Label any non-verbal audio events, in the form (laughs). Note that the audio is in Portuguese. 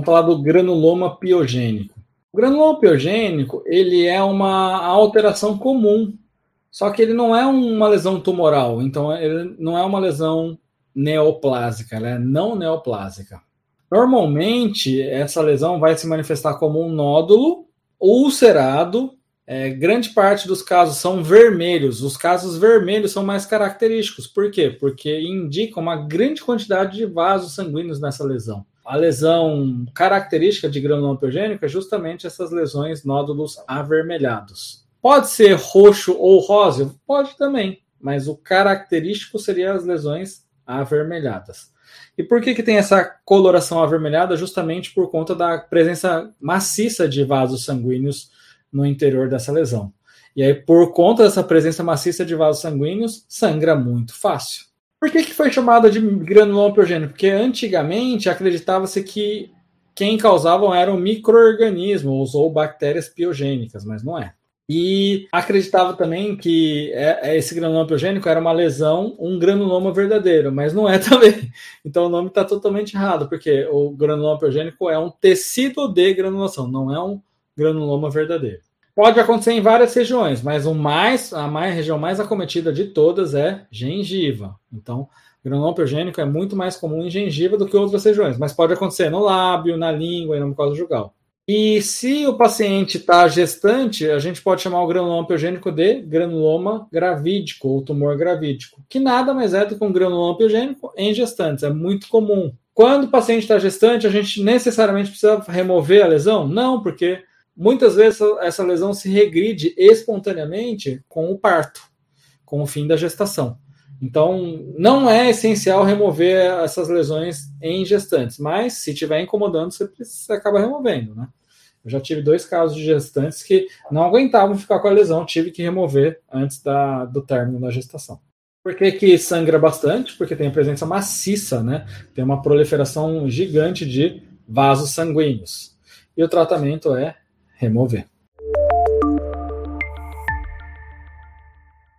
Vamos falar do granuloma piogênico. O granuloma piogênico, ele é uma alteração comum, só que ele não é uma lesão tumoral, então ele não é uma lesão neoplásica, ela é não neoplásica. Normalmente, essa lesão vai se manifestar como um nódulo ulcerado. É, grande parte dos casos são vermelhos. Os casos vermelhos são mais característicos. Por quê? Porque indicam uma grande quantidade de vasos sanguíneos nessa lesão. A lesão característica de granuloma piogênico é justamente essas lesões, nódulos avermelhados. Pode ser roxo ou rosa? Pode também, mas o característico seria as lesões avermelhadas. E por que, que tem essa coloração avermelhada? Justamente por conta da presença maciça de vasos sanguíneos no interior dessa lesão. E aí, por conta dessa presença maciça de vasos sanguíneos, sangra muito fácil. Por que, que foi chamada de granuloma piogênico? Porque antigamente acreditava-se que quem causavam eram micro-organismos ou bactérias piogênicas, mas não é. E acreditava também que é, é, esse granuloma piogênico era uma lesão, um granuloma verdadeiro, mas não é (laughs) também. Então o nome está totalmente errado, porque o granuloma piogênico é um tecido de granulação, não é um granuloma verdadeiro. Pode acontecer em várias regiões, mas o mais, a mais, região mais acometida de todas é gengiva. Então, granuloma piogênico é muito mais comum em gengiva do que outras regiões, mas pode acontecer no lábio, na língua e na mucosa jugal. E se o paciente está gestante, a gente pode chamar o granuloma piogênico de granuloma gravídico ou tumor gravídico, que nada mais é do que um granuloma piogênico em gestantes, é muito comum. Quando o paciente está gestante, a gente necessariamente precisa remover a lesão? Não, porque muitas vezes essa lesão se regride espontaneamente com o parto, com o fim da gestação. Então, não é essencial remover essas lesões em gestantes, mas se estiver incomodando, você, você acaba removendo, né? Eu já tive dois casos de gestantes que não aguentavam ficar com a lesão, tive que remover antes da, do término da gestação. Por que, que sangra bastante? Porque tem a presença maciça, né? Tem uma proliferação gigante de vasos sanguíneos. E o tratamento é remover.